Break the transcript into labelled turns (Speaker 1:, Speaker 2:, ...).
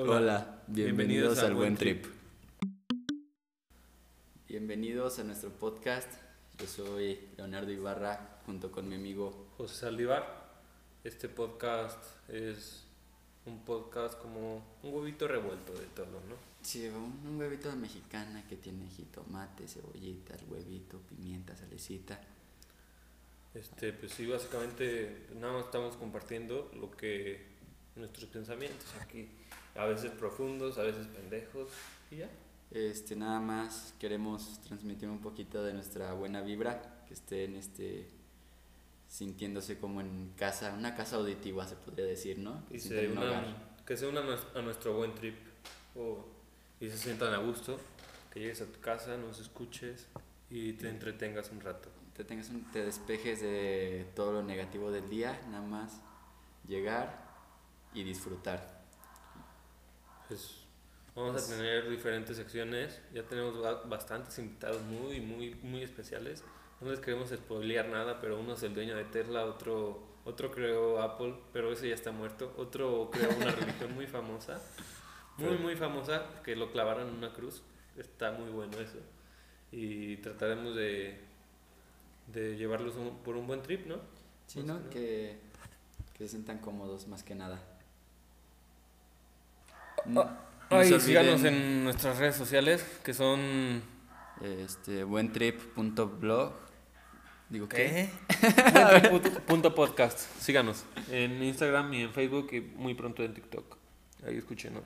Speaker 1: Hola, bienvenidos, al Buen Trip. Bienvenidos a nuestro podcast. Yo soy Leonardo Ibarra junto con mi amigo
Speaker 2: José Saldívar. Este podcast es un podcast como un huevito revuelto de todo, ¿no?
Speaker 1: Sí, un, un huevito de mexicana que tiene jitomate, cebollita, el huevito, pimienta, salecita.
Speaker 2: Este, pues sí, básicamente nada más estamos compartiendo lo que nuestros pensamientos aquí, a veces profundos, a veces pendejos y ya.
Speaker 1: Este, nada más queremos transmitir un poquito de nuestra buena vibra, que estén este sintiéndose como en casa, una casa auditiva se podría decir, ¿no?
Speaker 2: Y se
Speaker 1: un
Speaker 2: unan-
Speaker 1: hogar.
Speaker 2: que se unan a nues- a nuestro buen trip o- y se sientan a gusto, que llegues a tu casa, nos escuches y te entretengas un rato.
Speaker 1: te tengas un- te despejes de todo lo negativo del día, nada más llegar y disfrutar.
Speaker 2: Pues vamos
Speaker 1: Pues-
Speaker 2: a tener diferentes secciones. Ya tenemos ba- bastantes invitados muy, muy, muy especiales. No les queremos spoilear nada, pero uno es el dueño de Tesla, otro, otro creó Apple, pero ese ya está muerto. Otro creó una religión muy famosa, muy, muy famosa, que lo clavaron en una cruz. Está muy bueno eso. Y trataremos de, de llevarlos un- por un buen trip, ¿no?
Speaker 1: Sí, ¿no?
Speaker 2: Que,
Speaker 1: que se sientan cómodos más que nada. No
Speaker 2: Ay, síganos en nuestras redes sociales, que son...
Speaker 1: este, buentrip.blog. Digo, ¿qué?
Speaker 2: Punto- punto podcast. Síganos en Instagram y en Facebook y muy pronto en TikTok. Ahí escúchenos.